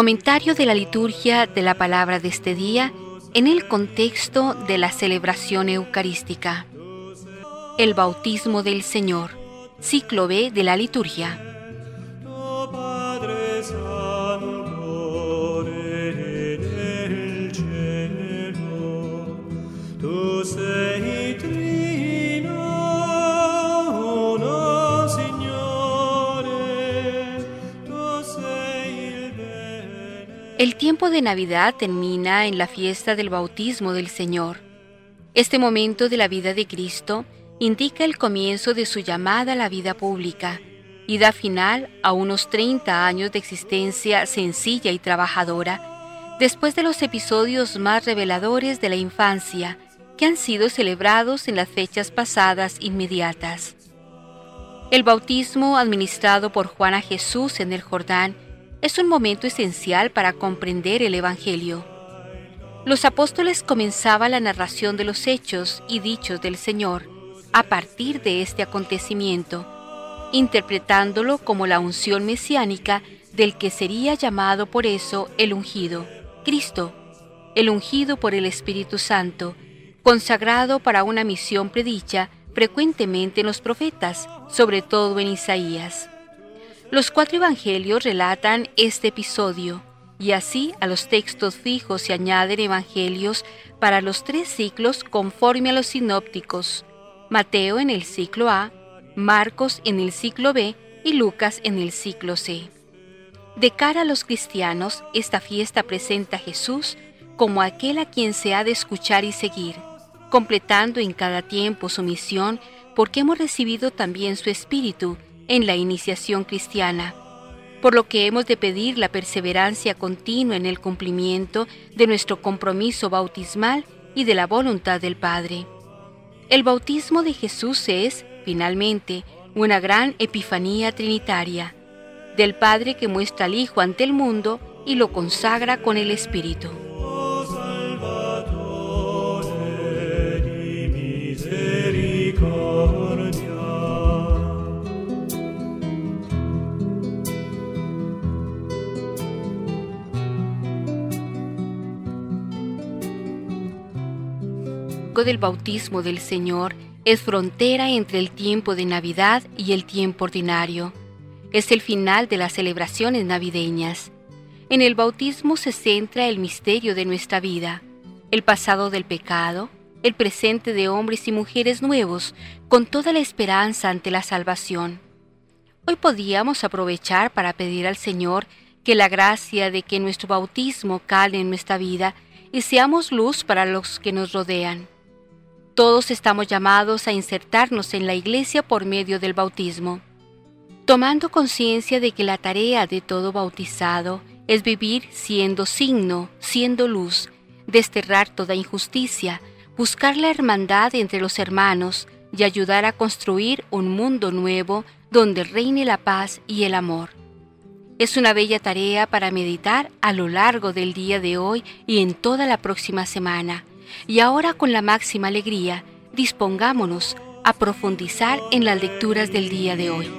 Comentario de la liturgia de la palabra de este día en el contexto de la celebración eucarística. El bautismo del Señor, ciclo B de la liturgia. Tiempo de Navidad termina en la fiesta del bautismo del Señor. Este momento de la vida de Cristo indica el comienzo de su llamada a la vida pública y da final a unos 30 años de existencia sencilla y trabajadora, después de los episodios más reveladores de la infancia que han sido celebrados en las fechas pasadas inmediatas. El bautismo administrado por Juan a Jesús en el Jordán es un momento esencial para comprender el Evangelio. Los apóstoles comenzaban la narración de los hechos y dichos del Señor a partir de este acontecimiento, interpretándolo como la unción mesiánica del que sería llamado por eso el ungido, Cristo, el ungido por el Espíritu Santo, consagrado para una misión predicha frecuentemente en los profetas, sobre todo en Isaías. Los cuatro evangelios relatan este episodio y así a los textos fijos se añaden evangelios para los tres ciclos conforme a los sinópticos, Mateo en el ciclo A, Marcos en el ciclo B y Lucas en el ciclo C. De cara a los cristianos, esta fiesta presenta a Jesús como aquel a quien se ha de escuchar y seguir, completando en cada tiempo su misión porque hemos recibido también su Espíritu, en la iniciación cristiana, por lo que hemos de pedir la perseverancia continua en el cumplimiento de nuestro compromiso bautismal y de la voluntad del Padre. El bautismo de Jesús es, finalmente, una gran epifanía trinitaria, del Padre que muestra al Hijo ante el mundo y lo consagra con el Espíritu. Del bautismo del Señor es frontera entre el tiempo de Navidad y el tiempo ordinario. Es el final de las celebraciones navideñas. En el bautismo se centra el misterio de nuestra vida, el pasado del pecado, el presente de hombres y mujeres nuevos, con toda la esperanza ante la salvación. Hoy podíamos aprovechar para pedir al Señor que la gracia de que nuestro bautismo cale en nuestra vida y seamos luz para los que nos rodean. Todos estamos llamados a insertarnos en la Iglesia por medio del bautismo, tomando conciencia de que la tarea de todo bautizado es vivir siendo signo, siendo luz, desterrar toda injusticia, buscar la hermandad entre los hermanos y ayudar a construir un mundo nuevo donde reine la paz y el amor. Es una bella tarea para meditar a lo largo del día de hoy y en toda la próxima semana y ahora con la máxima alegría, dispongámonos a profundizar en las lecturas del día de hoy.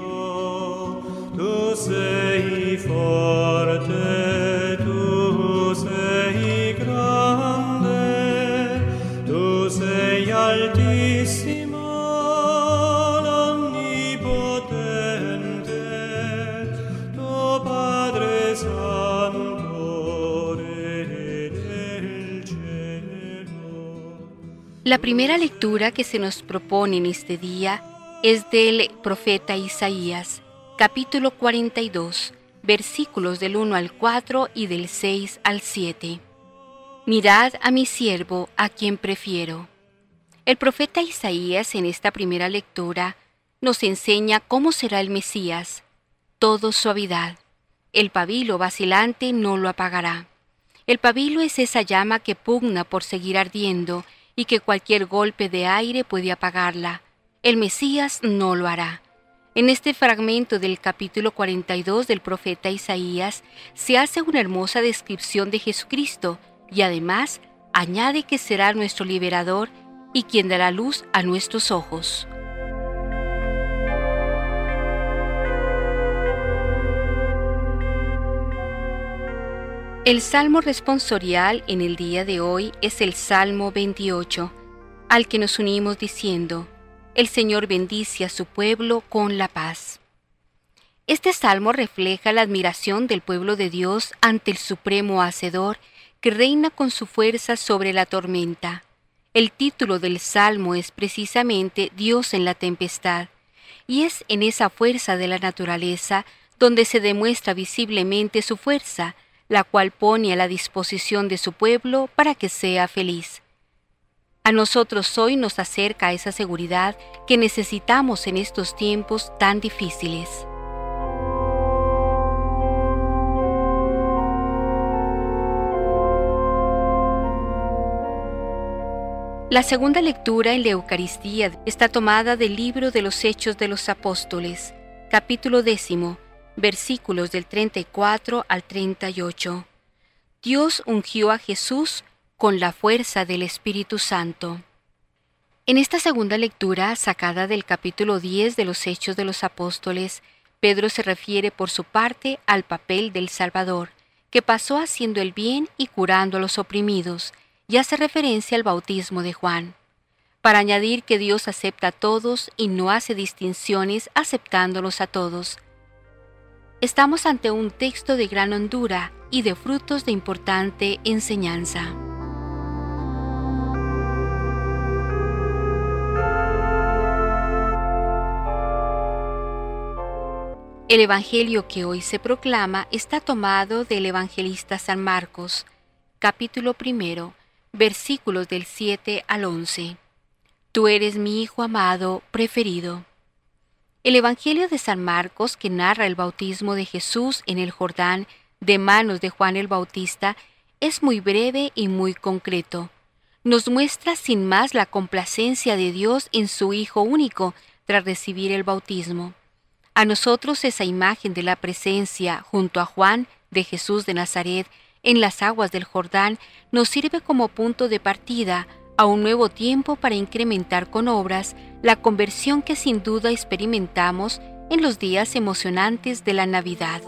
La primera lectura que se nos propone en este día es del profeta Isaías, capítulo 42, versículos del 1 al 4 y del 6 al 7. Mirad a mi siervo, a quien prefiero. El profeta Isaías en esta primera lectura nos enseña cómo será el Mesías, todo suavidad. El pabilo vacilante no lo apagará. El pabilo es esa llama que pugna por seguir ardiendo y que cualquier golpe de aire puede apagarla. El Mesías no lo hará. En este fragmento del capítulo 42 del profeta Isaías se hace una hermosa descripción de Jesucristo y además añade que será nuestro liberador y quien dará luz a nuestros ojos. El salmo responsorial en el día de hoy es el Salmo 28, al que nos unimos diciendo, El Señor bendice a su pueblo con la paz. Este salmo refleja la admiración del pueblo de Dios ante el Supremo Hacedor que reina con su fuerza sobre la tormenta. El título del salmo es precisamente Dios en la tempestad, y es en esa fuerza de la naturaleza donde se demuestra visiblemente su fuerza, la cual pone a la disposición de su pueblo para que sea feliz. A nosotros hoy nos acerca esa seguridad que necesitamos en estos tiempos tan difíciles. La segunda lectura en la Eucaristía está tomada del libro de los Hechos de los Apóstoles, capítulo décimo, versículos del 34 al 38. Dios ungió a Jesús con la fuerza del Espíritu Santo. En esta segunda lectura, sacada del capítulo 10 de los Hechos de los Apóstoles, Pedro se refiere por su parte al papel del Salvador, que pasó haciendo el bien y curando a los oprimidos, y hace referencia al bautismo de Juan, para añadir que Dios acepta a todos y no hace distinciones aceptándolos a todos, estamos ante un texto de gran hondura y de frutos de importante enseñanza. El Evangelio que hoy se proclama está tomado del evangelista San Marcos, capítulo primero, versículos del 7 al 11. Tú eres mi Hijo amado, preferido. El Evangelio de San Marcos, que narra el bautismo de Jesús en el Jordán de manos de Juan el Bautista, es muy breve y muy concreto. Nos muestra sin más la complacencia de Dios en su Hijo único tras recibir el bautismo. A nosotros esa imagen de la presencia junto a Juan de Jesús de Nazaret en las aguas del Jordán nos sirve como punto de partida a un nuevo tiempo para incrementar con obras la conversión que sin duda experimentamos en los días emocionantes de la Navidad.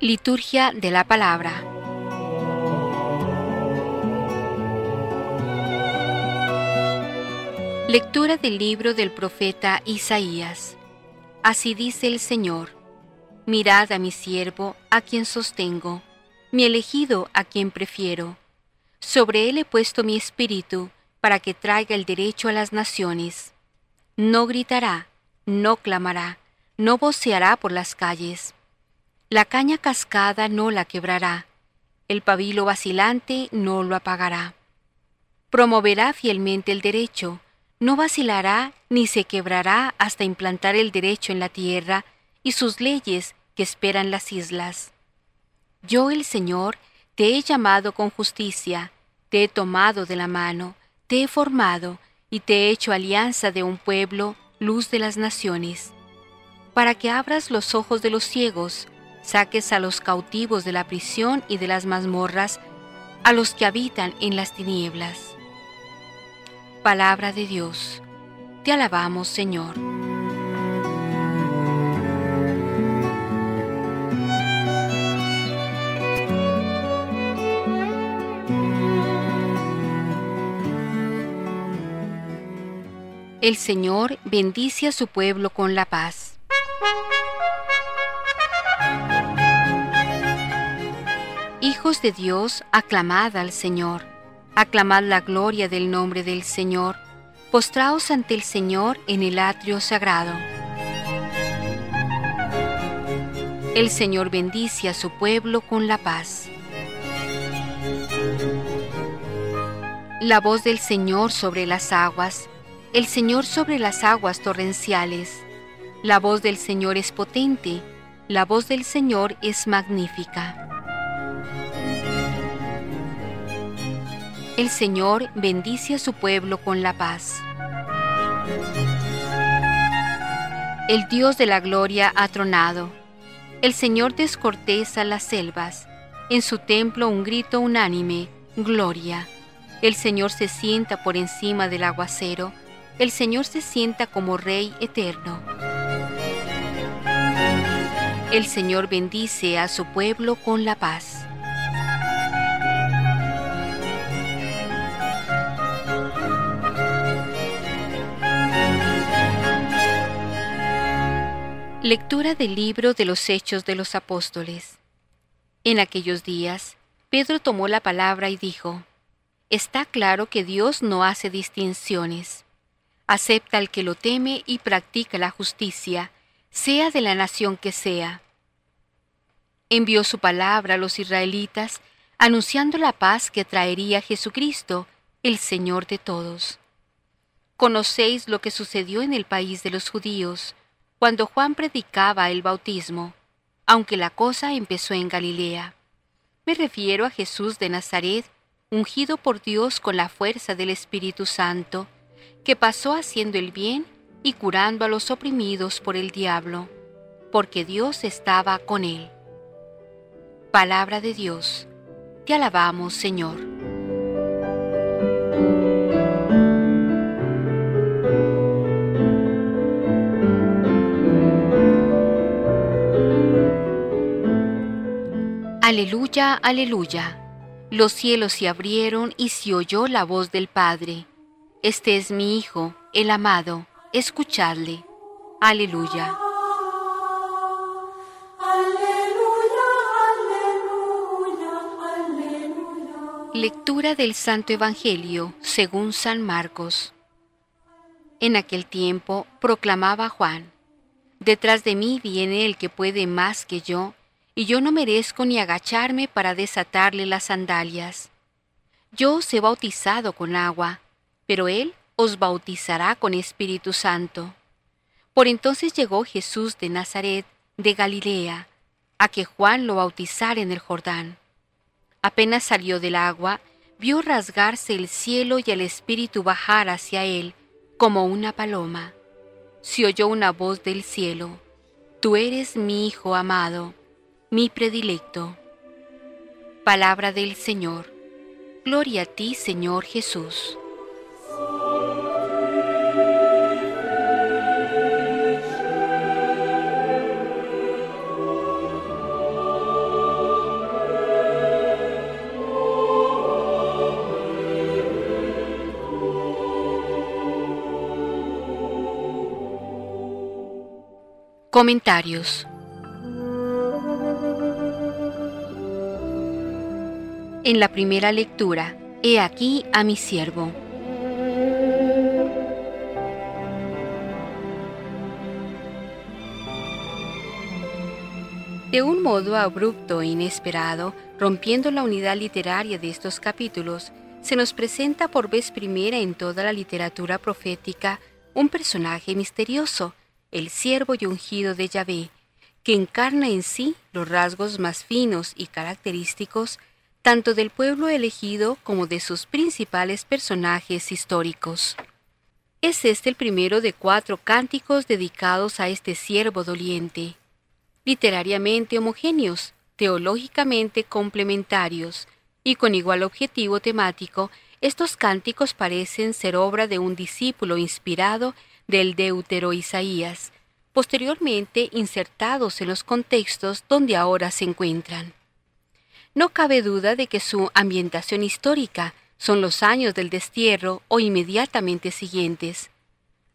Liturgia de la Palabra Lectura del libro del profeta Isaías. Así dice el Señor, mirad a mi siervo, a quien sostengo, mi elegido, a quien prefiero. Sobre él he puesto mi espíritu, para que traiga el derecho a las naciones. No gritará, no clamará, no voceará por las calles. La caña cascada no la quebrará, el pabilo vacilante no lo apagará. Promoverá fielmente el derecho, no vacilará ni se quebrará hasta implantar el derecho en la tierra y sus leyes que esperan las islas. Yo el Señor te he llamado con justicia, te he tomado de la mano, te he formado y te he hecho alianza de un pueblo, luz de las naciones, para que abras los ojos de los ciegos, saques a los cautivos de la prisión y de las mazmorras, a los que habitan en las tinieblas Palabra de Dios. Te alabamos, Señor. El Señor bendice a su pueblo con la paz. Hijos de Dios, aclamad al Señor Aclamad la gloria del nombre del Señor, postraos ante el Señor en el atrio sagrado. El Señor bendice a su pueblo con la paz. La voz del Señor sobre las aguas, el Señor sobre las aguas torrenciales. La voz del Señor es potente, la voz del Señor es magnífica. El Señor bendice a su pueblo con la paz. El Dios de la gloria ha tronado. El Señor descorteza las selvas. En su templo un grito unánime, gloria. El Señor se sienta por encima del aguacero. El Señor se sienta como Rey eterno. El Señor bendice a su pueblo con la paz. Lectura del libro de los Hechos de los Apóstoles. En aquellos días, Pedro tomó la palabra y dijo, Está claro que Dios no hace distinciones. Acepta al que lo teme y practica la justicia, sea de la nación que sea. Envió su palabra a los israelitas, anunciando la paz que traería Jesucristo, el Señor de todos. Conocéis lo que sucedió en el país de los judíos, cuando Juan predicaba el bautismo, aunque la cosa empezó en Galilea. Me refiero a Jesús de Nazaret, ungido por Dios con la fuerza del Espíritu Santo, que pasó haciendo el bien y curando a los oprimidos por el diablo, porque Dios estaba con él. Palabra de Dios. Te alabamos, Señor. Aleluya, aleluya. Los cielos se abrieron y se oyó la voz del Padre. Este es mi Hijo, el amado, escuchadle. Aleluya. Lectura del Santo Evangelio según San Marcos. En aquel tiempo proclamaba Juan, Detrás de mí viene el que puede más que yo, y yo no merezco ni agacharme para desatarle las sandalias. Yo os he bautizado con agua, pero él os bautizará con Espíritu Santo. Por entonces llegó Jesús de Nazaret, de Galilea, a que Juan lo bautizara en el Jordán. Apenas salió del agua, vio rasgarse el cielo y el Espíritu bajar hacia él, como una paloma. Se oyó una voz del cielo, Tú eres mi Hijo amado mi predilecto. Palabra del Señor. Gloria a ti, Señor Jesús. Comentarios En la primera lectura, He aquí a mi siervo. De un modo abrupto e inesperado, rompiendo la unidad literaria de estos capítulos, se nos presenta por vez primera en toda la literatura profética un personaje misterioso, el siervo y ungido de Yahvé, que encarna en sí los rasgos más finos y característicos tanto del pueblo elegido como de sus principales personajes históricos. Es este el primero de cuatro cánticos dedicados a este siervo doliente, literariamente homogéneos, teológicamente complementarios, y con igual objetivo temático, estos cánticos parecen ser obra de un discípulo inspirado del deutero Isaías, posteriormente insertados en los contextos donde ahora se encuentran. No cabe duda de que su ambientación histórica son los años del destierro o inmediatamente siguientes.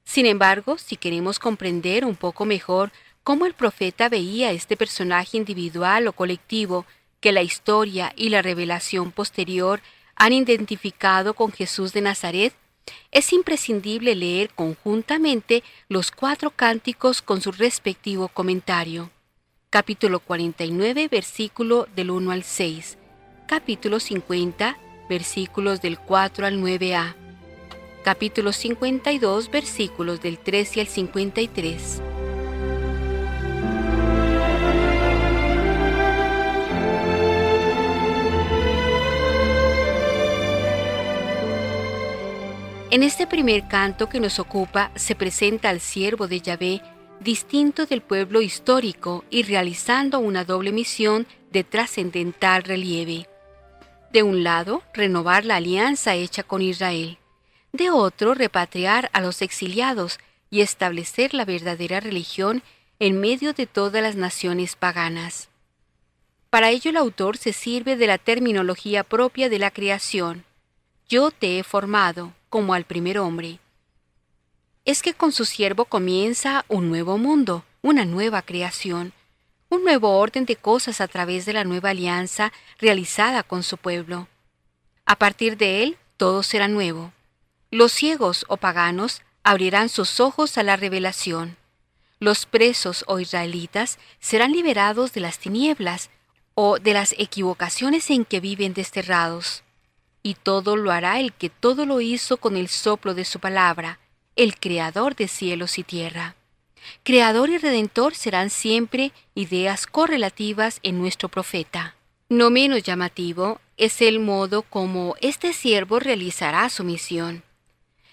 Sin embargo, si queremos comprender un poco mejor cómo el profeta veía este personaje individual o colectivo que la historia y la revelación posterior han identificado con Jesús de Nazaret, es imprescindible leer conjuntamente los cuatro cánticos con su respectivo comentario capítulo 49, versículo del 1 al 6, capítulo 50, versículos del 4 al 9a, capítulo 52, versículos del 13 al 53. En este primer canto que nos ocupa se presenta al siervo de Yahvé distinto del pueblo histórico y realizando una doble misión de trascendental relieve. De un lado, renovar la alianza hecha con Israel. De otro, repatriar a los exiliados y establecer la verdadera religión en medio de todas las naciones paganas. Para ello el autor se sirve de la terminología propia de la creación. Yo te he formado, como al primer hombre. Es que con su siervo comienza un nuevo mundo, una nueva creación, un nuevo orden de cosas a través de la nueva alianza realizada con su pueblo. A partir de él, todo será nuevo. Los ciegos o paganos abrirán sus ojos a la revelación. Los presos o israelitas serán liberados de las tinieblas o de las equivocaciones en que viven desterrados. Y todo lo hará el que todo lo hizo con el soplo de su palabra, el Creador de cielos y tierra. Creador y Redentor serán siempre ideas correlativas en nuestro profeta. No menos llamativo es el modo como este siervo realizará su misión.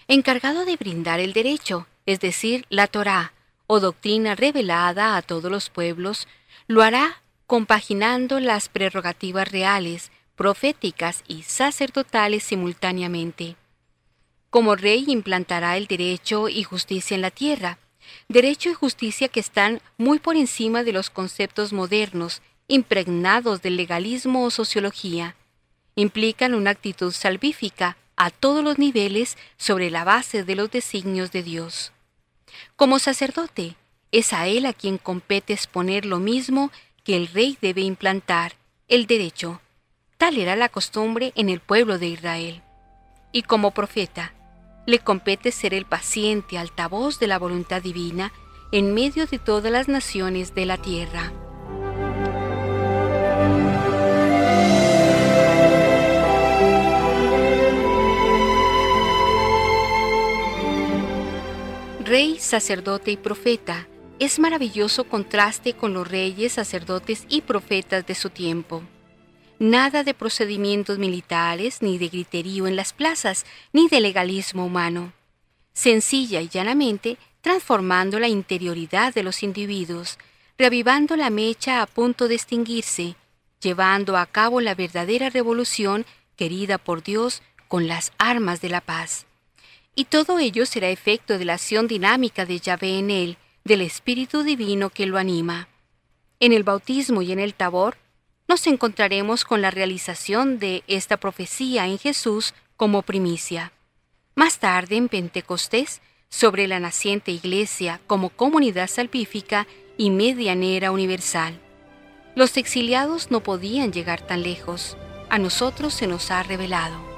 Encargado de brindar el derecho, es decir, la Torá, o doctrina revelada a todos los pueblos, lo hará compaginando las prerrogativas reales, proféticas y sacerdotales simultáneamente. Como rey implantará el derecho y justicia en la tierra, derecho y justicia que están muy por encima de los conceptos modernos, impregnados del legalismo o sociología. Implican una actitud salvífica a todos los niveles sobre la base de los designios de Dios. Como sacerdote, es a él a quien compete exponer lo mismo que el rey debe implantar, el derecho. Tal era la costumbre en el pueblo de Israel. Y como profeta, le compete ser el paciente altavoz de la voluntad divina en medio de todas las naciones de la tierra. Rey, sacerdote y profeta, es maravilloso contraste con los reyes, sacerdotes y profetas de su tiempo. Nada de procedimientos militares, ni de griterío en las plazas, ni de legalismo humano. Sencilla y llanamente, transformando la interioridad de los individuos, reavivando la mecha a punto de extinguirse, llevando a cabo la verdadera revolución querida por Dios con las armas de la paz. Y todo ello será efecto de la acción dinámica de Yahvé en él, del Espíritu Divino que lo anima. En el bautismo y en el tabor, nos encontraremos con la realización de esta profecía en Jesús como primicia. Más tarde, en Pentecostés, sobre la naciente iglesia como comunidad salvífica y medianera universal. Los exiliados no podían llegar tan lejos. A nosotros se nos ha revelado.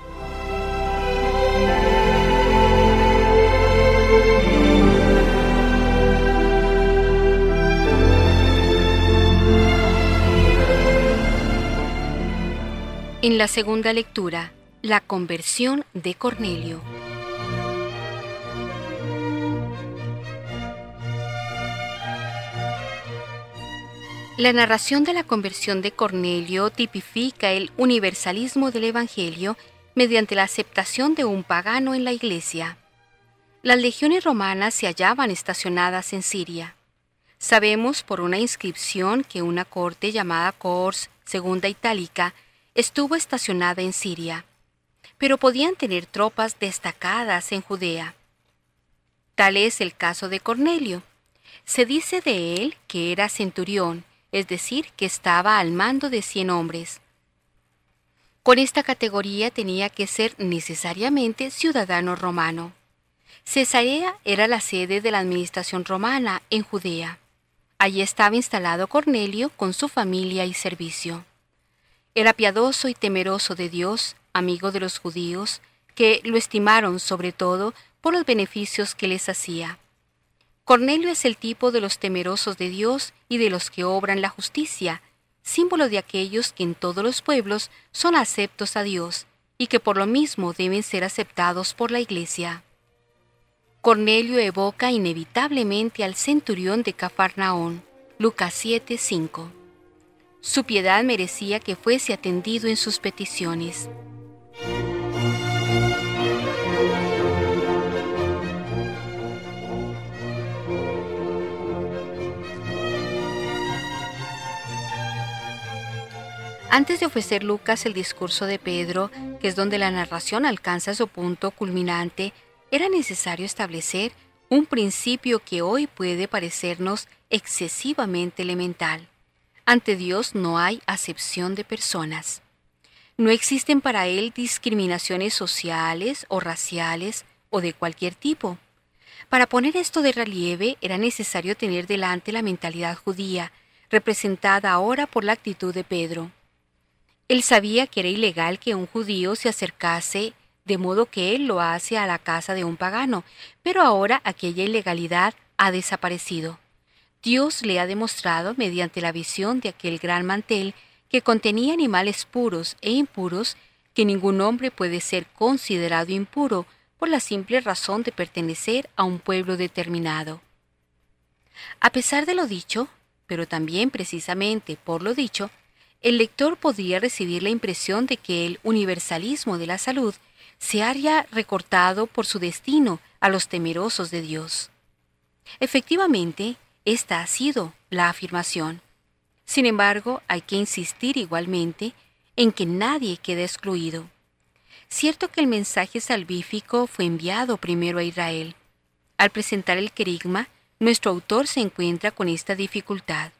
En la segunda lectura, la conversión de Cornelio. La narración de la conversión de Cornelio tipifica el universalismo del Evangelio mediante la aceptación de un pagano en la iglesia. Las legiones romanas se hallaban estacionadas en Siria. Sabemos por una inscripción que una corte llamada Cors Segunda Itálica estuvo estacionada en Siria, pero podían tener tropas destacadas en Judea. Tal es el caso de Cornelio. Se dice de él que era centurión, es decir, que estaba al mando de cien hombres. Con esta categoría tenía que ser necesariamente ciudadano romano. Cesarea era la sede de la administración romana en Judea. Allí estaba instalado Cornelio con su familia y servicio. Era piadoso y temeroso de Dios, amigo de los judíos, que lo estimaron sobre todo por los beneficios que les hacía. Cornelio es el tipo de los temerosos de Dios y de los que obran la justicia, símbolo de aquellos que en todos los pueblos son aceptos a Dios y que por lo mismo deben ser aceptados por la Iglesia. Cornelio evoca inevitablemente al centurión de Cafarnaón, Lucas 7:5. Su piedad merecía que fuese atendido en sus peticiones. Antes de ofrecer Lucas el discurso de Pedro, que es donde la narración alcanza su punto culminante, era necesario establecer un principio que hoy puede parecernos excesivamente elemental. Ante Dios no hay acepción de personas. No existen para Él discriminaciones sociales o raciales o de cualquier tipo. Para poner esto de relieve era necesario tener delante la mentalidad judía, representada ahora por la actitud de Pedro. Él sabía que era ilegal que un judío se acercase de modo que él lo hace a la casa de un pagano, pero ahora aquella ilegalidad ha desaparecido. Dios le ha demostrado, mediante la visión de aquel gran mantel que contenía animales puros e impuros, que ningún hombre puede ser considerado impuro por la simple razón de pertenecer a un pueblo determinado. A pesar de lo dicho, pero también precisamente por lo dicho, el lector podría recibir la impresión de que el universalismo de la salud se haya recortado por su destino a los temerosos de Dios. Efectivamente, esta ha sido la afirmación. Sin embargo, hay que insistir igualmente en que nadie quede excluido. Cierto que el mensaje salvífico fue enviado primero a Israel. Al presentar el querigma, nuestro autor se encuentra con esta dificultad.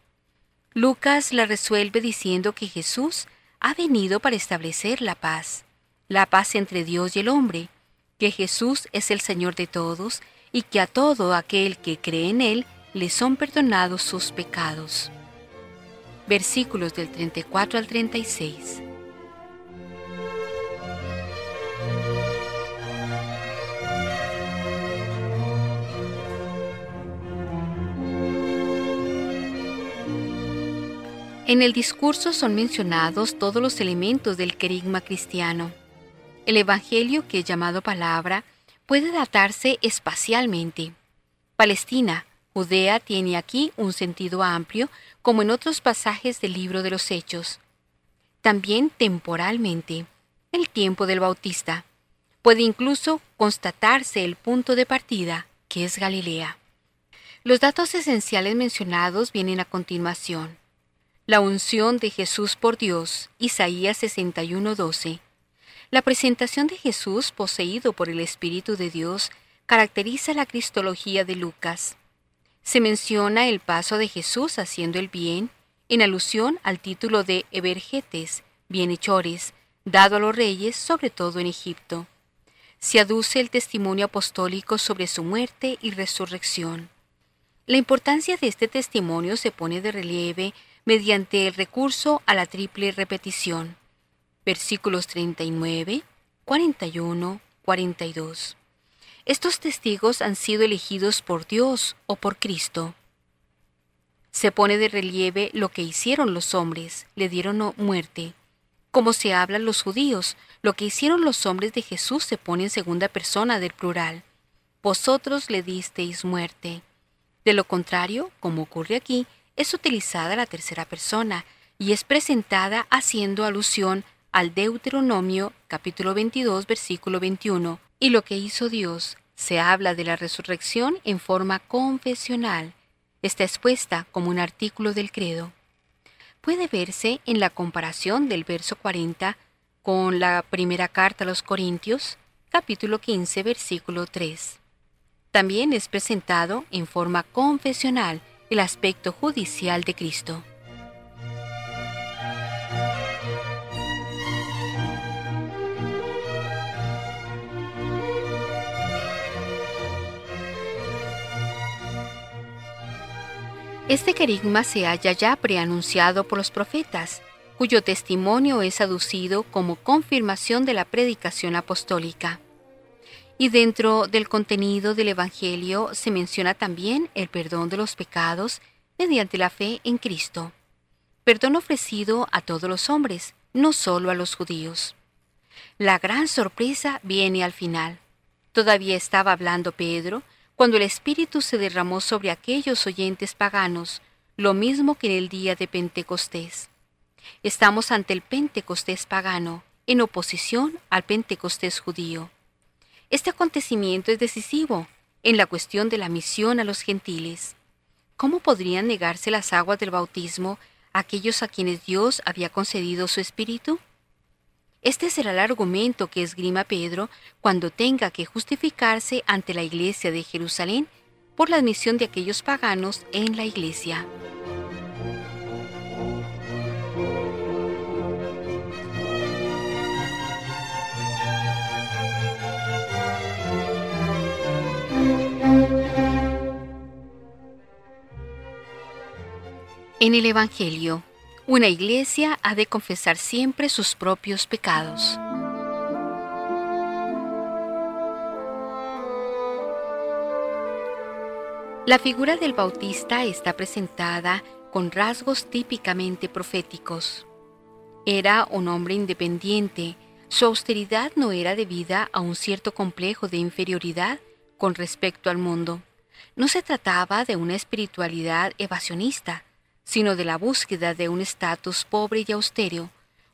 Lucas la resuelve diciendo que Jesús ha venido para establecer la paz la paz entre Dios y el hombre, que Jesús es el Señor de todos y que a todo aquel que cree en Él le son perdonados sus pecados. Versículos del 34 al 36. En el discurso son mencionados todos los elementos del querigma cristiano. El Evangelio, que es llamado palabra, puede datarse espacialmente. Palestina, Judea tiene aquí un sentido amplio, como en otros pasajes del libro de los Hechos. También temporalmente, el tiempo del Bautista. Puede incluso constatarse el punto de partida, que es Galilea. Los datos esenciales mencionados vienen a continuación. La unción de Jesús por Dios, Isaías 61:12. La presentación de Jesús poseído por el Espíritu de Dios caracteriza la cristología de Lucas. Se menciona el paso de Jesús haciendo el bien, en alusión al título de Evergetes, bienhechores, dado a los reyes, sobre todo en Egipto. Se aduce el testimonio apostólico sobre su muerte y resurrección. La importancia de este testimonio se pone de relieve mediante el recurso a la triple repetición versículos 39, 41, 42. Estos testigos han sido elegidos por Dios o por Cristo. Se pone de relieve lo que hicieron los hombres, le dieron muerte. Como se hablan los judíos, lo que hicieron los hombres de Jesús se pone en segunda persona del plural. Vosotros le disteis muerte. De lo contrario, como ocurre aquí, es utilizada la tercera persona y es presentada haciendo alusión al Deuteronomio capítulo 22 versículo 21, y lo que hizo Dios. Se habla de la resurrección en forma confesional. Está expuesta como un artículo del credo. Puede verse en la comparación del verso 40 con la primera carta a los Corintios, capítulo 15, versículo 3. También es presentado en forma confesional el aspecto judicial de Cristo. Este querigma se halla ya preanunciado por los profetas, cuyo testimonio es aducido como confirmación de la predicación apostólica. Y dentro del contenido del Evangelio se menciona también el perdón de los pecados mediante la fe en Cristo. Perdón ofrecido a todos los hombres, no solo a los judíos. La gran sorpresa viene al final. Todavía estaba hablando Pedro cuando el Espíritu se derramó sobre aquellos oyentes paganos, lo mismo que en el día de Pentecostés. Estamos ante el Pentecostés pagano, en oposición al Pentecostés judío. Este acontecimiento es decisivo en la cuestión de la misión a los gentiles. ¿Cómo podrían negarse las aguas del bautismo aquellos a quienes Dios había concedido su espíritu? Este será el argumento que esgrima Pedro cuando tenga que justificarse ante la iglesia de Jerusalén por la admisión de aquellos paganos en la iglesia. En el Evangelio, una iglesia ha de confesar siempre sus propios pecados. La figura del Bautista está presentada con rasgos típicamente proféticos. Era un hombre independiente, su austeridad no era debida a un cierto complejo de inferioridad con respecto al mundo. No se trataba de una espiritualidad evasionista, sino de la búsqueda de un estatus pobre y austero,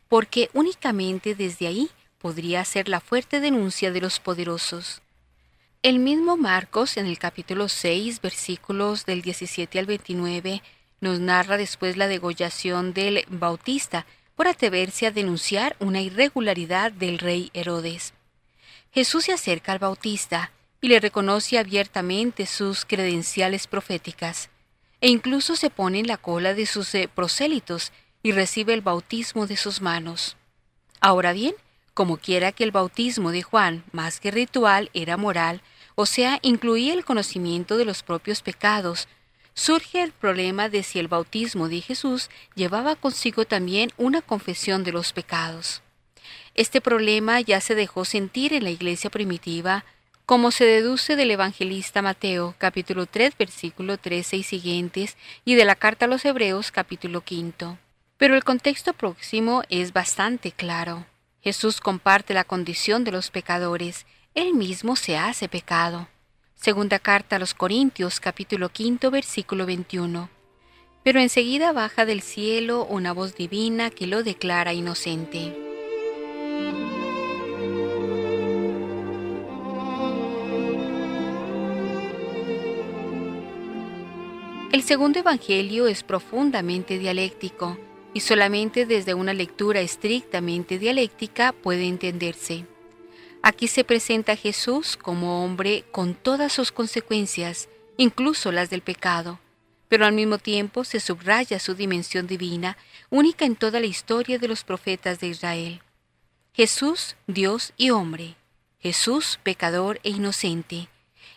porque únicamente desde ahí podría ser la fuerte denuncia de los poderosos. El mismo Marcos en el capítulo 6 versículos del 17 al 29 nos narra después la degollación del Bautista por atreverse a denunciar una irregularidad del rey Herodes. Jesús se acerca al Bautista y le reconoce abiertamente sus credenciales proféticas e incluso se pone en la cola de sus eh, prosélitos y recibe el bautismo de sus manos. Ahora bien, como quiera que el bautismo de Juan, más que ritual, era moral, o sea, incluía el conocimiento de los propios pecados, surge el problema de si el bautismo de Jesús llevaba consigo también una confesión de los pecados. Este problema ya se dejó sentir en la iglesia primitiva como se deduce del evangelista Mateo capítulo 3 versículo 13 y siguientes y de la carta a los Hebreos capítulo 5. Pero el contexto próximo es bastante claro. Jesús comparte la condición de los pecadores, él mismo se hace pecado. Segunda carta a los Corintios capítulo 5 versículo 21. Pero enseguida baja del cielo una voz divina que lo declara inocente. El segundo Evangelio es profundamente dialéctico y solamente desde una lectura estrictamente dialéctica puede entenderse. Aquí se presenta a Jesús como hombre con todas sus consecuencias, incluso las del pecado, pero al mismo tiempo se subraya su dimensión divina, única en toda la historia de los profetas de Israel. Jesús, Dios y hombre. Jesús, pecador e inocente.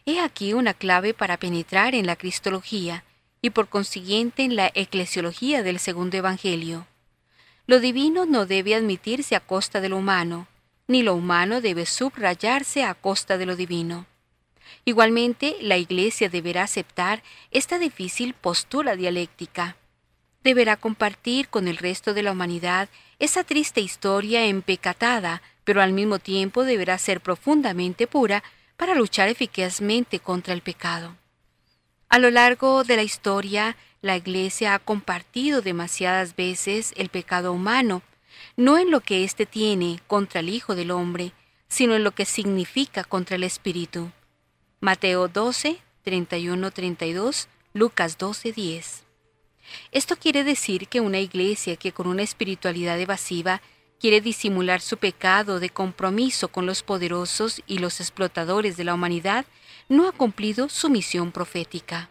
He aquí una clave para penetrar en la Cristología, y por consiguiente en la eclesiología del segundo Evangelio. Lo divino no debe admitirse a costa de lo humano, ni lo humano debe subrayarse a costa de lo divino. Igualmente, la Iglesia deberá aceptar esta difícil postura dialéctica. Deberá compartir con el resto de la humanidad esa triste historia empecatada, pero al mismo tiempo deberá ser profundamente pura para luchar eficazmente contra el pecado. A lo largo de la historia, la Iglesia ha compartido demasiadas veces el pecado humano, no en lo que éste tiene contra el Hijo del Hombre, sino en lo que significa contra el Espíritu. Mateo 12, 31-32, Lucas 12, 10. Esto quiere decir que una iglesia que con una espiritualidad evasiva quiere disimular su pecado de compromiso con los poderosos y los explotadores de la humanidad no ha cumplido su misión profética.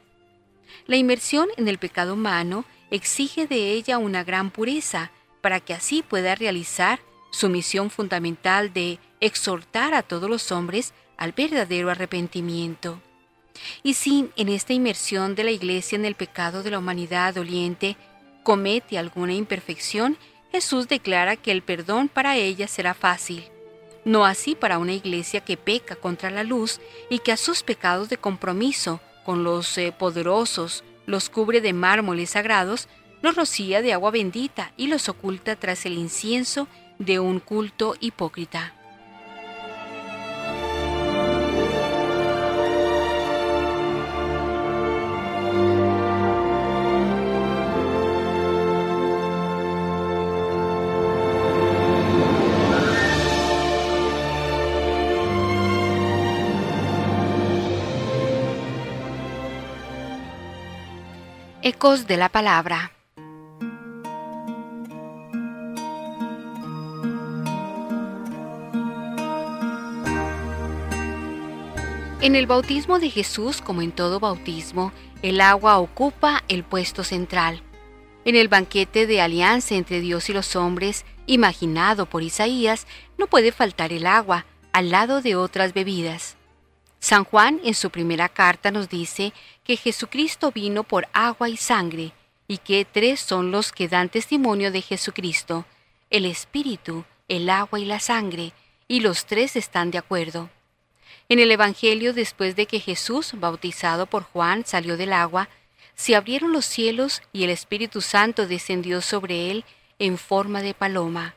La inmersión en el pecado humano exige de ella una gran pureza para que así pueda realizar su misión fundamental de exhortar a todos los hombres al verdadero arrepentimiento. Y si en esta inmersión de la Iglesia en el pecado de la humanidad doliente comete alguna imperfección, Jesús declara que el perdón para ella será fácil, no así para una iglesia que peca contra la luz y que a sus pecados de compromiso con los eh, poderosos los cubre de mármoles sagrados, los rocía de agua bendita y los oculta tras el incienso de un culto hipócrita. Ecos de la Palabra. En el bautismo de Jesús, como en todo bautismo, el agua ocupa el puesto central. En el banquete de alianza entre Dios y los hombres, imaginado por Isaías, no puede faltar el agua, al lado de otras bebidas. San Juan en su primera carta nos dice que Jesucristo vino por agua y sangre, y que tres son los que dan testimonio de Jesucristo, el Espíritu, el agua y la sangre, y los tres están de acuerdo. En el Evangelio, después de que Jesús, bautizado por Juan, salió del agua, se abrieron los cielos y el Espíritu Santo descendió sobre él en forma de paloma.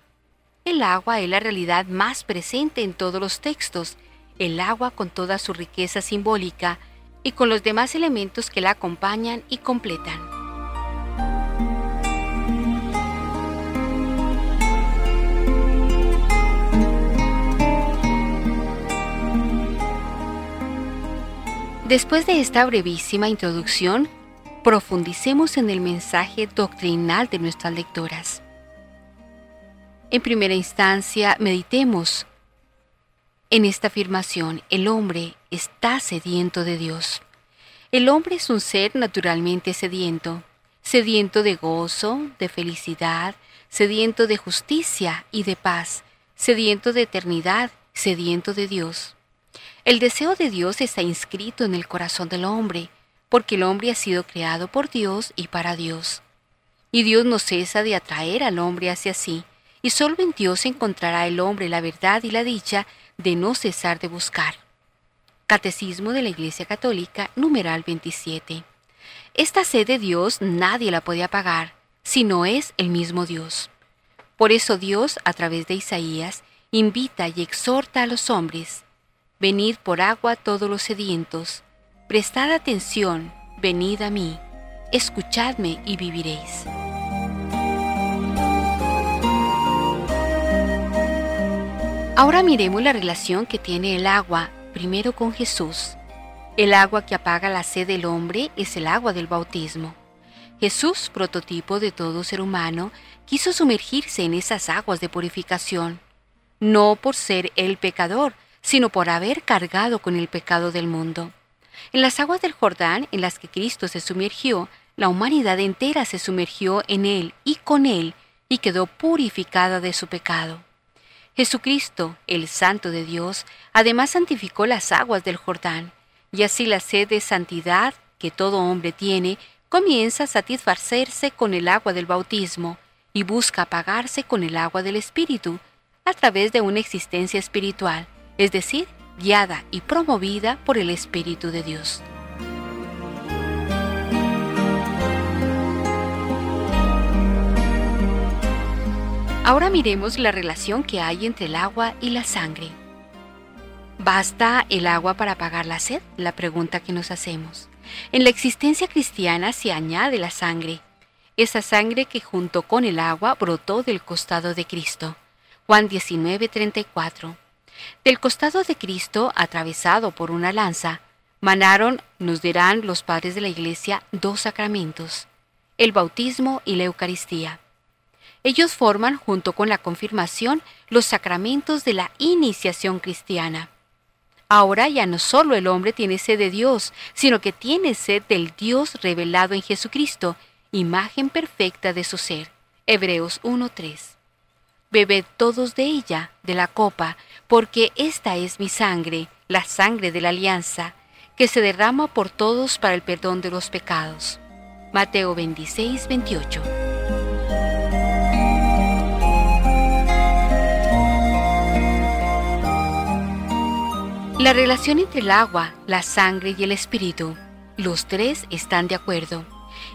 El agua es la realidad más presente en todos los textos, el agua con toda su riqueza simbólica y con los demás elementos que la acompañan y completan. Después de esta brevísima introducción, profundicemos en el mensaje doctrinal de nuestras lectoras. En primera instancia, meditemos en esta afirmación, el hombre está sediento de Dios. El hombre es un ser naturalmente sediento, sediento de gozo, de felicidad, sediento de justicia y de paz, sediento de eternidad, sediento de Dios. El deseo de Dios está inscrito en el corazón del hombre, porque el hombre ha sido creado por Dios y para Dios. Y Dios no cesa de atraer al hombre hacia sí, y solo en Dios encontrará el hombre la verdad y la dicha de no cesar de buscar. Catecismo de la Iglesia Católica, numeral 27. Esta sed de Dios nadie la puede apagar, si no es el mismo Dios. Por eso Dios, a través de Isaías, invita y exhorta a los hombres, Venid por agua todos los sedientos, prestad atención, venid a mí, escuchadme y viviréis. Ahora miremos la relación que tiene el agua primero con Jesús. El agua que apaga la sed del hombre es el agua del bautismo. Jesús, prototipo de todo ser humano, quiso sumergirse en esas aguas de purificación, no por ser el pecador, sino por haber cargado con el pecado del mundo. En las aguas del Jordán en las que Cristo se sumergió, la humanidad entera se sumergió en él y con él y quedó purificada de su pecado. Jesucristo, el Santo de Dios, además santificó las aguas del Jordán, y así la sed de santidad que todo hombre tiene comienza a satisfacerse con el agua del bautismo y busca apagarse con el agua del Espíritu, a través de una existencia espiritual es decir, guiada y promovida por el Espíritu de Dios. Ahora miremos la relación que hay entre el agua y la sangre. ¿Basta el agua para apagar la sed? La pregunta que nos hacemos. En la existencia cristiana se añade la sangre, esa sangre que junto con el agua brotó del costado de Cristo. Juan 19:34 del costado de Cristo, atravesado por una lanza, manaron, nos dirán los padres de la Iglesia, dos sacramentos, el bautismo y la Eucaristía. Ellos forman, junto con la confirmación, los sacramentos de la iniciación cristiana. Ahora ya no solo el hombre tiene sed de Dios, sino que tiene sed del Dios revelado en Jesucristo, imagen perfecta de su ser. Hebreos 1.3. Bebed todos de ella, de la copa, porque esta es mi sangre, la sangre de la alianza, que se derrama por todos para el perdón de los pecados. Mateo 26, 28. La relación entre el agua, la sangre y el espíritu. Los tres están de acuerdo.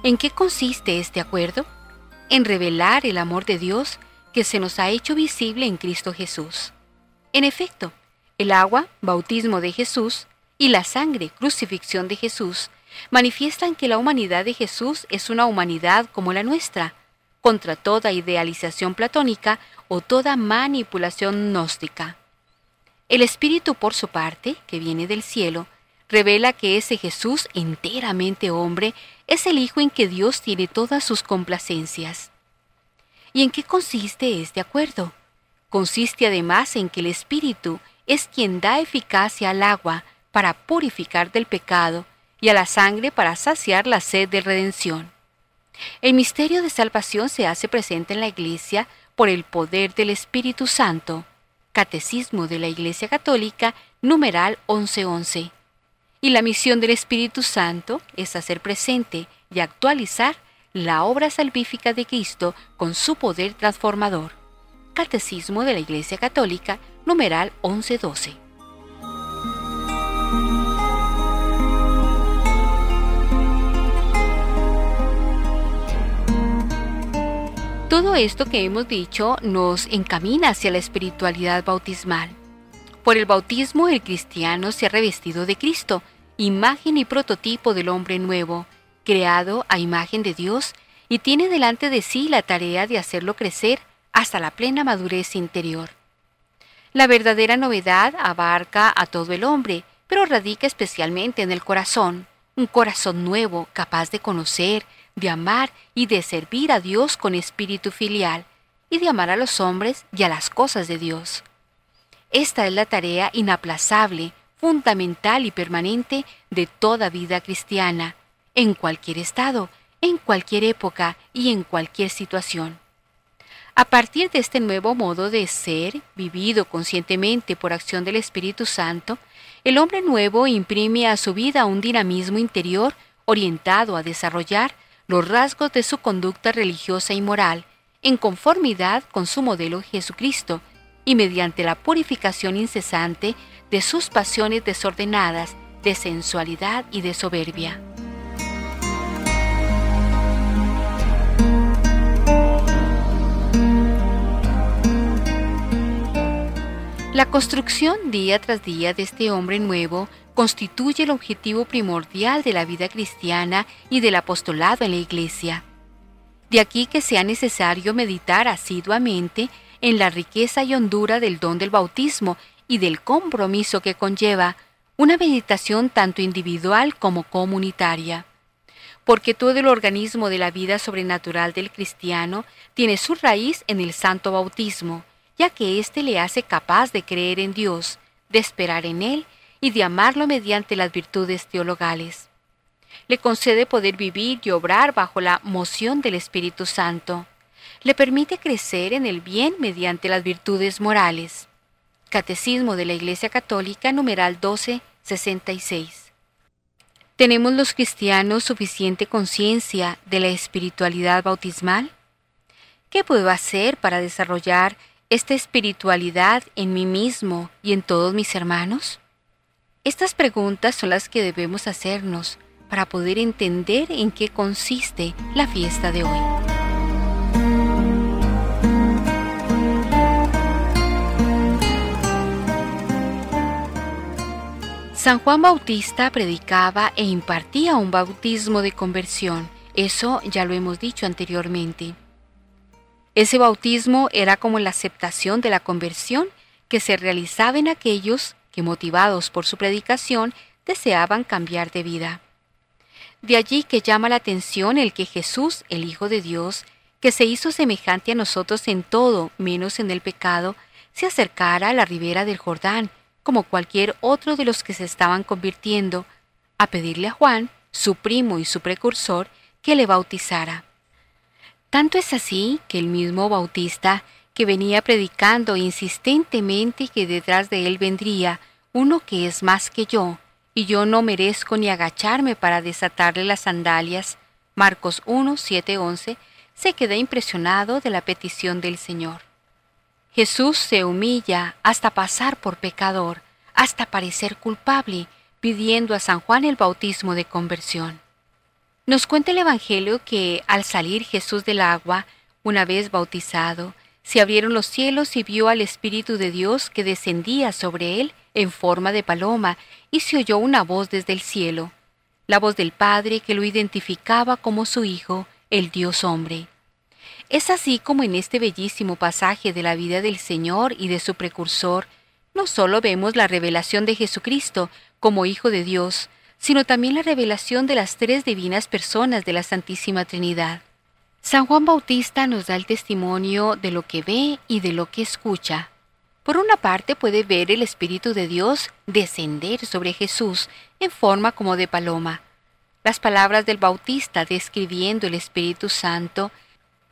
¿En qué consiste este acuerdo? En revelar el amor de Dios que se nos ha hecho visible en Cristo Jesús. En efecto, el agua, bautismo de Jesús, y la sangre, crucifixión de Jesús, manifiestan que la humanidad de Jesús es una humanidad como la nuestra, contra toda idealización platónica o toda manipulación gnóstica. El Espíritu, por su parte, que viene del cielo, revela que ese Jesús enteramente hombre es el Hijo en que Dios tiene todas sus complacencias. ¿Y en qué consiste este acuerdo? Consiste además en que el Espíritu es quien da eficacia al agua para purificar del pecado y a la sangre para saciar la sed de redención. El misterio de salvación se hace presente en la Iglesia por el poder del Espíritu Santo. Catecismo de la Iglesia Católica, numeral 1111. Y la misión del Espíritu Santo es hacer presente y actualizar la obra salvífica de Cristo con su poder transformador. Catecismo de la Iglesia Católica, numeral 1112. Todo esto que hemos dicho nos encamina hacia la espiritualidad bautismal. Por el bautismo el cristiano se ha revestido de Cristo, imagen y prototipo del hombre nuevo, creado a imagen de Dios y tiene delante de sí la tarea de hacerlo crecer hasta la plena madurez interior. La verdadera novedad abarca a todo el hombre, pero radica especialmente en el corazón, un corazón nuevo capaz de conocer, de amar y de servir a Dios con espíritu filial, y de amar a los hombres y a las cosas de Dios. Esta es la tarea inaplazable, fundamental y permanente de toda vida cristiana, en cualquier estado, en cualquier época y en cualquier situación. A partir de este nuevo modo de ser, vivido conscientemente por acción del Espíritu Santo, el hombre nuevo imprime a su vida un dinamismo interior orientado a desarrollar los rasgos de su conducta religiosa y moral en conformidad con su modelo Jesucristo y mediante la purificación incesante de sus pasiones desordenadas de sensualidad y de soberbia. La construcción día tras día de este hombre nuevo constituye el objetivo primordial de la vida cristiana y del apostolado en la Iglesia. De aquí que sea necesario meditar asiduamente en la riqueza y hondura del don del bautismo y del compromiso que conlleva, una meditación tanto individual como comunitaria. Porque todo el organismo de la vida sobrenatural del cristiano tiene su raíz en el santo bautismo, ya que éste le hace capaz de creer en Dios, de esperar en Él y de amarlo mediante las virtudes teologales. Le concede poder vivir y obrar bajo la moción del Espíritu Santo. Le permite crecer en el bien mediante las virtudes morales. Catecismo de la Iglesia Católica, numeral 1266. ¿Tenemos los cristianos suficiente conciencia de la espiritualidad bautismal? ¿Qué puedo hacer para desarrollar esta espiritualidad en mí mismo y en todos mis hermanos? Estas preguntas son las que debemos hacernos para poder entender en qué consiste la fiesta de hoy. San Juan Bautista predicaba e impartía un bautismo de conversión. Eso ya lo hemos dicho anteriormente. Ese bautismo era como la aceptación de la conversión que se realizaba en aquellos que motivados por su predicación deseaban cambiar de vida. De allí que llama la atención el que Jesús, el Hijo de Dios, que se hizo semejante a nosotros en todo menos en el pecado, se acercara a la ribera del Jordán, como cualquier otro de los que se estaban convirtiendo, a pedirle a Juan, su primo y su precursor, que le bautizara. Tanto es así que el mismo Bautista que venía predicando insistentemente que detrás de él vendría uno que es más que yo, y yo no merezco ni agacharme para desatarle las sandalias. Marcos 1, 7, 11, se queda impresionado de la petición del Señor. Jesús se humilla hasta pasar por pecador, hasta parecer culpable, pidiendo a San Juan el bautismo de conversión. Nos cuenta el Evangelio que al salir Jesús del agua, una vez bautizado, se abrieron los cielos y vio al Espíritu de Dios que descendía sobre él en forma de paloma, y se oyó una voz desde el cielo, la voz del Padre que lo identificaba como su Hijo, el Dios hombre. Es así como en este bellísimo pasaje de la vida del Señor y de su precursor, no solo vemos la revelación de Jesucristo como Hijo de Dios, sino también la revelación de las tres divinas personas de la Santísima Trinidad. San Juan Bautista nos da el testimonio de lo que ve y de lo que escucha. Por una parte puede ver el Espíritu de Dios descender sobre Jesús en forma como de paloma. Las palabras del Bautista describiendo el Espíritu Santo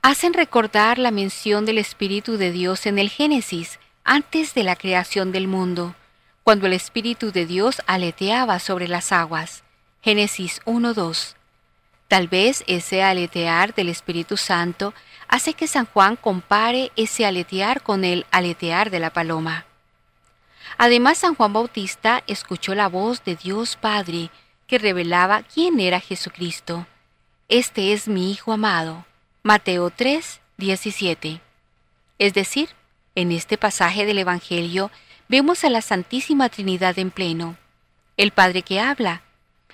hacen recordar la mención del Espíritu de Dios en el Génesis, antes de la creación del mundo, cuando el Espíritu de Dios aleteaba sobre las aguas. Génesis 1.2. Tal vez ese aletear del Espíritu Santo hace que San Juan compare ese aletear con el aletear de la paloma. Además, San Juan Bautista escuchó la voz de Dios Padre que revelaba quién era Jesucristo. Este es mi Hijo amado. Mateo 3, 17. Es decir, en este pasaje del Evangelio vemos a la Santísima Trinidad en pleno. El Padre que habla,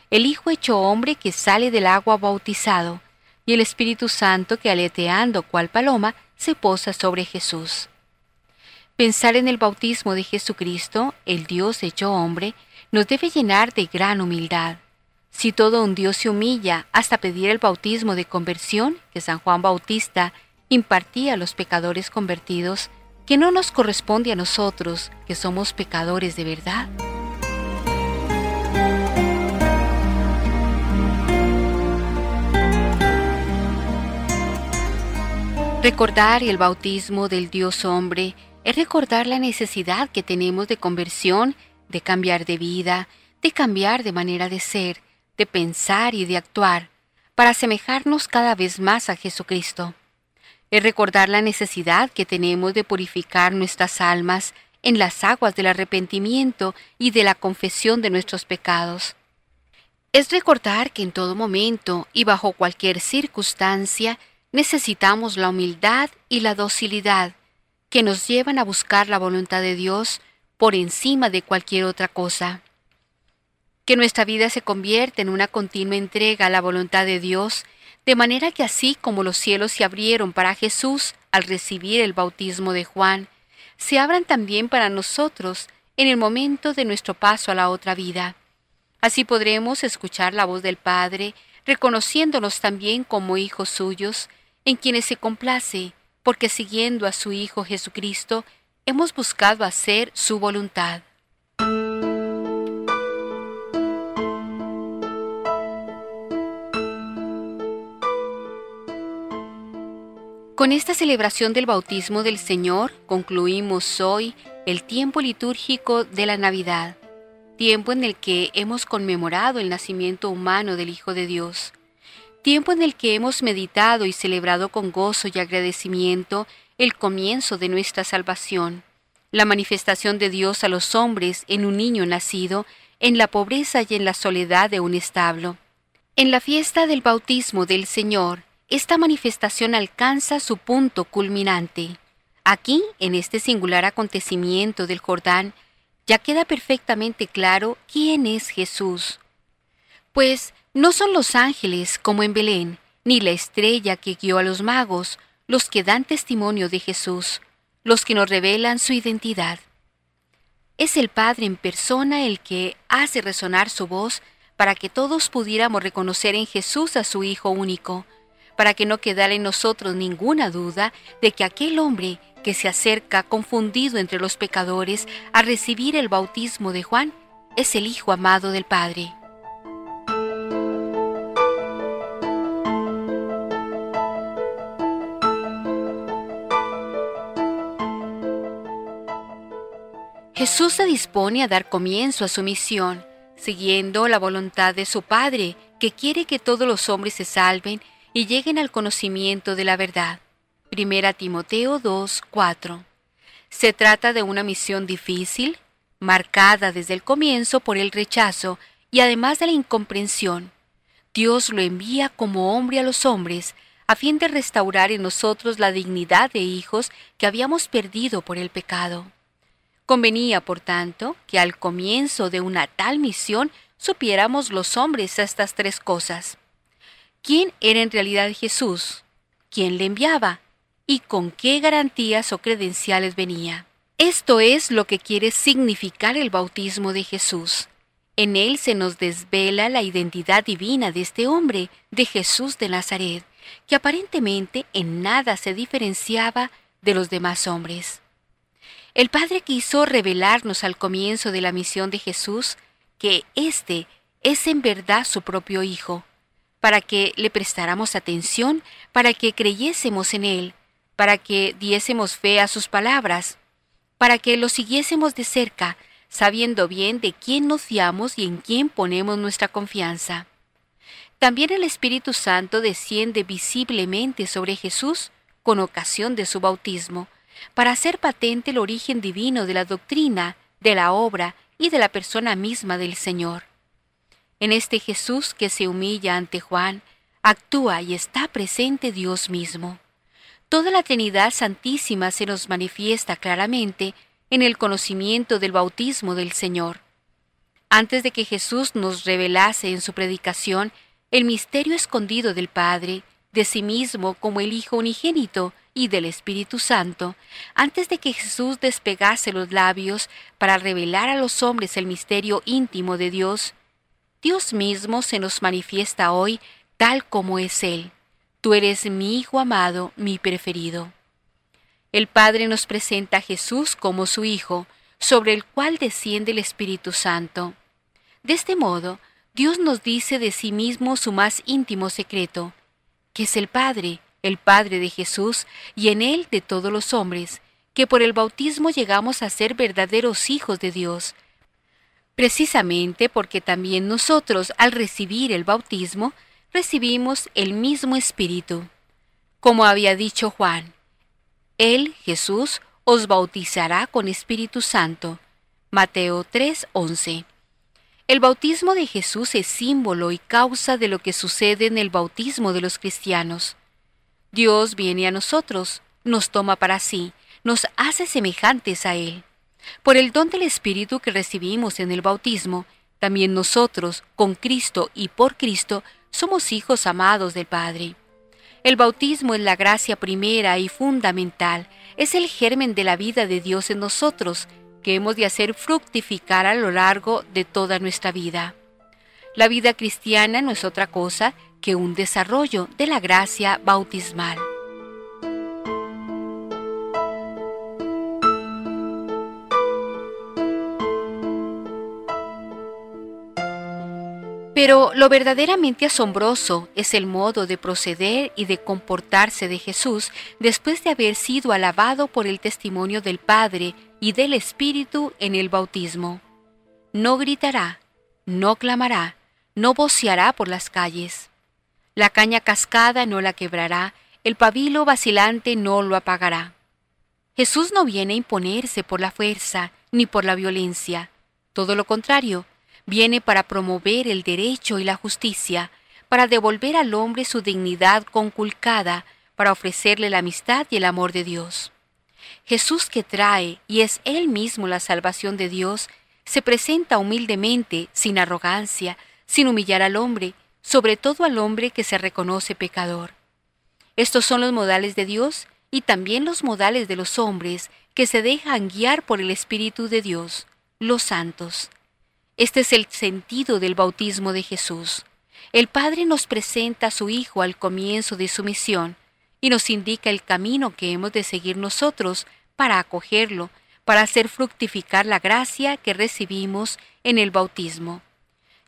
el Hijo hecho hombre que sale del agua bautizado, y el Espíritu Santo que aleteando cual paloma se posa sobre Jesús. Pensar en el bautismo de Jesucristo, el Dios hecho hombre, nos debe llenar de gran humildad. Si todo un Dios se humilla hasta pedir el bautismo de conversión que San Juan Bautista impartía a los pecadores convertidos, que no nos corresponde a nosotros, que somos pecadores de verdad. Recordar el bautismo del Dios hombre es recordar la necesidad que tenemos de conversión, de cambiar de vida, de cambiar de manera de ser, de pensar y de actuar para asemejarnos cada vez más a Jesucristo. Es recordar la necesidad que tenemos de purificar nuestras almas en las aguas del arrepentimiento y de la confesión de nuestros pecados. Es recordar que en todo momento y bajo cualquier circunstancia necesitamos la humildad y la docilidad que nos llevan a buscar la voluntad de Dios por encima de cualquier otra cosa que nuestra vida se convierta en una continua entrega a la voluntad de Dios, de manera que así como los cielos se abrieron para Jesús al recibir el bautismo de Juan, se abran también para nosotros en el momento de nuestro paso a la otra vida. Así podremos escuchar la voz del Padre, reconociéndonos también como hijos suyos, en quienes se complace, porque siguiendo a su Hijo Jesucristo, hemos buscado hacer su voluntad. Con esta celebración del bautismo del Señor concluimos hoy el tiempo litúrgico de la Navidad, tiempo en el que hemos conmemorado el nacimiento humano del Hijo de Dios, tiempo en el que hemos meditado y celebrado con gozo y agradecimiento el comienzo de nuestra salvación, la manifestación de Dios a los hombres en un niño nacido, en la pobreza y en la soledad de un establo. En la fiesta del bautismo del Señor, esta manifestación alcanza su punto culminante. Aquí, en este singular acontecimiento del Jordán, ya queda perfectamente claro quién es Jesús. Pues no son los ángeles como en Belén, ni la estrella que guió a los magos, los que dan testimonio de Jesús, los que nos revelan su identidad. Es el Padre en persona el que hace resonar su voz para que todos pudiéramos reconocer en Jesús a su Hijo único, para que no quedara en nosotros ninguna duda de que aquel hombre que se acerca confundido entre los pecadores a recibir el bautismo de Juan es el Hijo amado del Padre. Jesús se dispone a dar comienzo a su misión, siguiendo la voluntad de su Padre, que quiere que todos los hombres se salven y lleguen al conocimiento de la verdad. Primera Timoteo 2, 4. Se trata de una misión difícil, marcada desde el comienzo por el rechazo y además de la incomprensión. Dios lo envía como hombre a los hombres, a fin de restaurar en nosotros la dignidad de hijos que habíamos perdido por el pecado. Convenía, por tanto, que al comienzo de una tal misión supiéramos los hombres estas tres cosas quién era en realidad Jesús, quién le enviaba y con qué garantías o credenciales venía. Esto es lo que quiere significar el bautismo de Jesús. En él se nos desvela la identidad divina de este hombre, de Jesús de Nazaret, que aparentemente en nada se diferenciaba de los demás hombres. El Padre quiso revelarnos al comienzo de la misión de Jesús que éste es en verdad su propio Hijo, para que le prestáramos atención, para que creyésemos en Él, para que diésemos fe a sus palabras, para que lo siguiésemos de cerca, sabiendo bien de quién nos fiamos y en quién ponemos nuestra confianza. También el Espíritu Santo desciende visiblemente sobre Jesús con ocasión de su bautismo, para hacer patente el origen divino de la doctrina, de la obra y de la persona misma del Señor. En este Jesús que se humilla ante Juan, actúa y está presente Dios mismo. Toda la Trinidad Santísima se nos manifiesta claramente en el conocimiento del bautismo del Señor. Antes de que Jesús nos revelase en su predicación el misterio escondido del Padre, de sí mismo como el Hijo unigénito y del Espíritu Santo, antes de que Jesús despegase los labios para revelar a los hombres el misterio íntimo de Dios, Dios mismo se nos manifiesta hoy tal como es Él. Tú eres mi Hijo amado, mi preferido. El Padre nos presenta a Jesús como su Hijo, sobre el cual desciende el Espíritu Santo. De este modo, Dios nos dice de sí mismo su más íntimo secreto, que es el Padre, el Padre de Jesús, y en Él de todos los hombres, que por el bautismo llegamos a ser verdaderos hijos de Dios, precisamente porque también nosotros, al recibir el bautismo, recibimos el mismo Espíritu. Como había dicho Juan, Él, Jesús, os bautizará con Espíritu Santo. Mateo 3:11. El bautismo de Jesús es símbolo y causa de lo que sucede en el bautismo de los cristianos. Dios viene a nosotros, nos toma para sí, nos hace semejantes a Él. Por el don del Espíritu que recibimos en el bautismo, también nosotros, con Cristo y por Cristo, somos hijos amados del Padre. El bautismo es la gracia primera y fundamental, es el germen de la vida de Dios en nosotros, que hemos de hacer fructificar a lo largo de toda nuestra vida. La vida cristiana no es otra cosa que un desarrollo de la gracia bautismal. Pero lo verdaderamente asombroso es el modo de proceder y de comportarse de Jesús después de haber sido alabado por el testimonio del Padre y del Espíritu en el bautismo. No gritará, no clamará, no voceará por las calles. La caña cascada no la quebrará, el pabilo vacilante no lo apagará. Jesús no viene a imponerse por la fuerza ni por la violencia. Todo lo contrario, viene para promover el derecho y la justicia, para devolver al hombre su dignidad conculcada, para ofrecerle la amistad y el amor de Dios. Jesús que trae y es Él mismo la salvación de Dios, se presenta humildemente, sin arrogancia, sin humillar al hombre, sobre todo al hombre que se reconoce pecador. Estos son los modales de Dios y también los modales de los hombres que se dejan guiar por el Espíritu de Dios, los santos. Este es el sentido del bautismo de Jesús. El Padre nos presenta a su Hijo al comienzo de su misión, y nos indica el camino que hemos de seguir nosotros para acogerlo, para hacer fructificar la gracia que recibimos en el bautismo.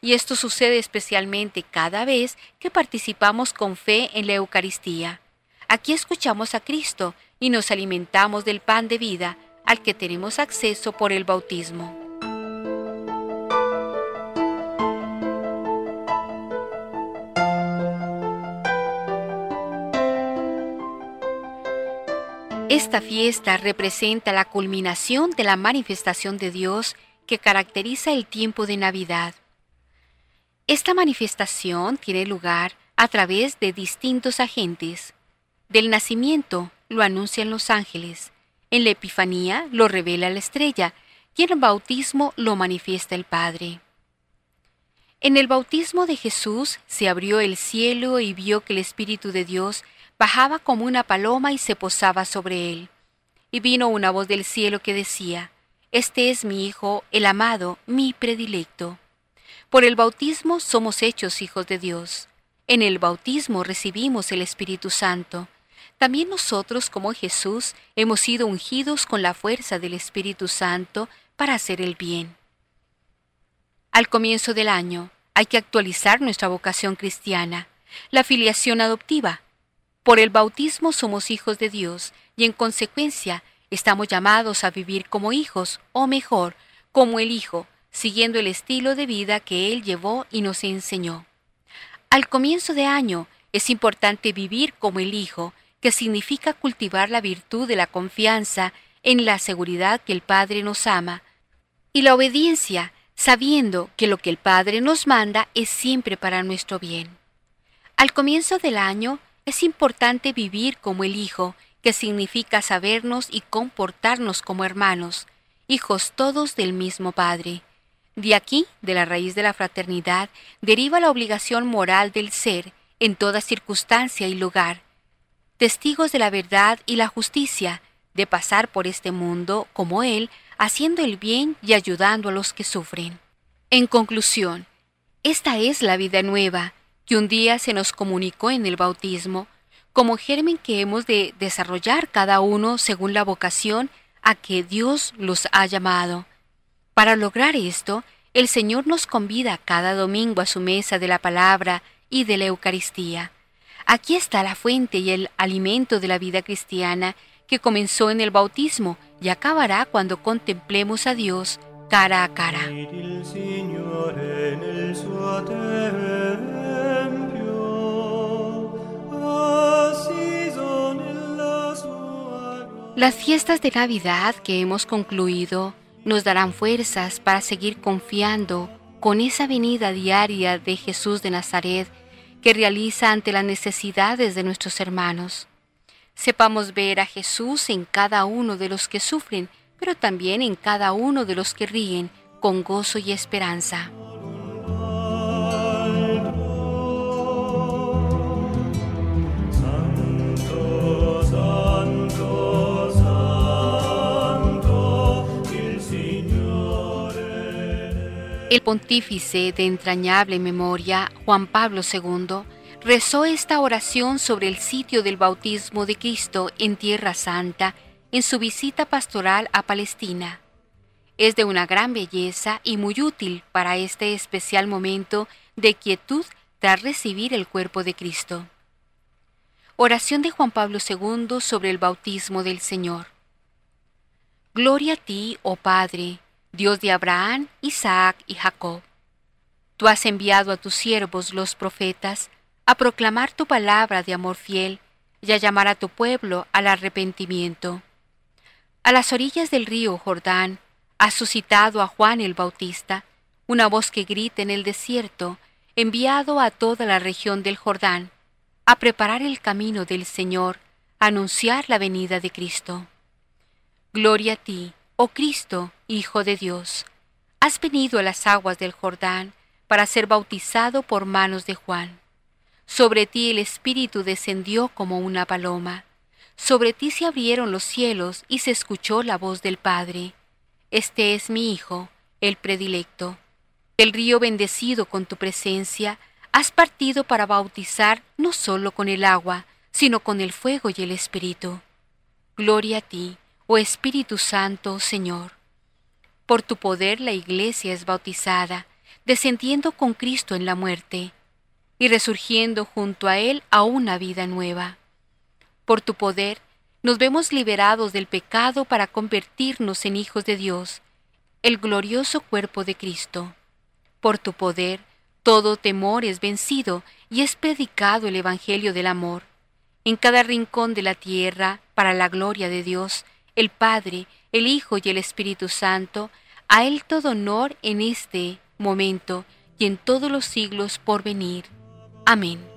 Y esto sucede especialmente cada vez que participamos con fe en la Eucaristía. Aquí escuchamos a Cristo y nos alimentamos del pan de vida al que tenemos acceso por el bautismo. Esta fiesta representa la culminación de la manifestación de Dios que caracteriza el tiempo de Navidad. Esta manifestación tiene lugar a través de distintos agentes. Del nacimiento lo anuncian los ángeles, en la Epifanía lo revela la estrella y en el bautismo lo manifiesta el Padre. En el bautismo de Jesús se abrió el cielo y vio que el Espíritu de Dios bajaba como una paloma y se posaba sobre él. Y vino una voz del cielo que decía, Este es mi Hijo, el amado, mi predilecto. Por el bautismo somos hechos hijos de Dios. En el bautismo recibimos el Espíritu Santo. también nosotros como Jesús hemos sido ungidos con la fuerza del Espíritu Santo para hacer el bien. Al comienzo del año hay que actualizar nuestra vocación cristiana, la filiación adoptiva. Por el bautismo somos hijos de Dios y en consecuencia estamos llamados a vivir como hijos, o mejor, como el Hijo, siguiendo el estilo de vida que Él llevó y nos enseñó. Al comienzo de año es importante vivir como el Hijo, que significa cultivar la virtud de la confianza en la seguridad que el Padre nos ama, y la obediencia, sabiendo que lo que el Padre nos manda es siempre para nuestro bien. Al comienzo del año es importante vivir como el Hijo, que significa sabernos y comportarnos como hermanos, hijos todos del mismo Padre. De aquí, de la raíz de la fraternidad, deriva la obligación moral del ser, en toda circunstancia y lugar, testigos de la verdad y la justicia, de pasar por este mundo como Él, haciendo el bien y ayudando a los que sufren. En conclusión, esta es la vida nueva que un día se nos comunicó en el bautismo, como germen que hemos de desarrollar cada uno según la vocación a que Dios los ha llamado. Para lograr esto, el Señor nos convida cada domingo a su mesa de la palabra y de la Eucaristía. Aquí está la fuente y el alimento de la vida cristiana que comenzó en el bautismo y acabará cuando contemplemos a Dios cara a cara. Las fiestas de Navidad que hemos concluido nos darán fuerzas para seguir confiando con esa venida diaria de Jesús de Nazaret que realiza ante las necesidades de nuestros hermanos. Sepamos ver a Jesús en cada uno de los que sufren, pero también en cada uno de los que ríen con gozo y esperanza. El pontífice de entrañable memoria, Juan Pablo II, rezó esta oración sobre el sitio del bautismo de Cristo en Tierra Santa en su visita pastoral a Palestina. Es de una gran belleza y muy útil para este especial momento de quietud tras recibir el cuerpo de Cristo. Oración de Juan Pablo II sobre el bautismo del Señor. Gloria a ti, oh Padre, Dios de Abraham, Isaac y Jacob. Tú has enviado a tus siervos los profetas a proclamar tu palabra de amor fiel y a llamar a tu pueblo al arrepentimiento. A las orillas del río Jordán has suscitado a Juan el Bautista, una voz que grita en el desierto, enviado a toda la región del Jordán, a preparar el camino del Señor, a anunciar la venida de Cristo. Gloria a ti, Oh Cristo, Hijo de Dios, has venido a las aguas del Jordán para ser bautizado por manos de Juan. Sobre ti el Espíritu descendió como una paloma. Sobre ti se abrieron los cielos y se escuchó la voz del Padre. Este es mi Hijo, el predilecto. El río bendecido con tu presencia, has partido para bautizar no solo con el agua, sino con el fuego y el Espíritu. Gloria a ti, oh Espíritu Santo, Señor. Por tu poder la Iglesia es bautizada, descendiendo con Cristo en la muerte y resurgiendo junto a Él a una vida nueva. Por tu poder nos vemos liberados del pecado para convertirnos en hijos de Dios, el glorioso cuerpo de Cristo. Por tu poder todo temor es vencido y es predicado el Evangelio del amor. En cada rincón de la tierra, para la gloria de Dios, el Padre, el Hijo y el Espíritu Santo, a Él todo honor en este momento y en todos los siglos por venir. Amén.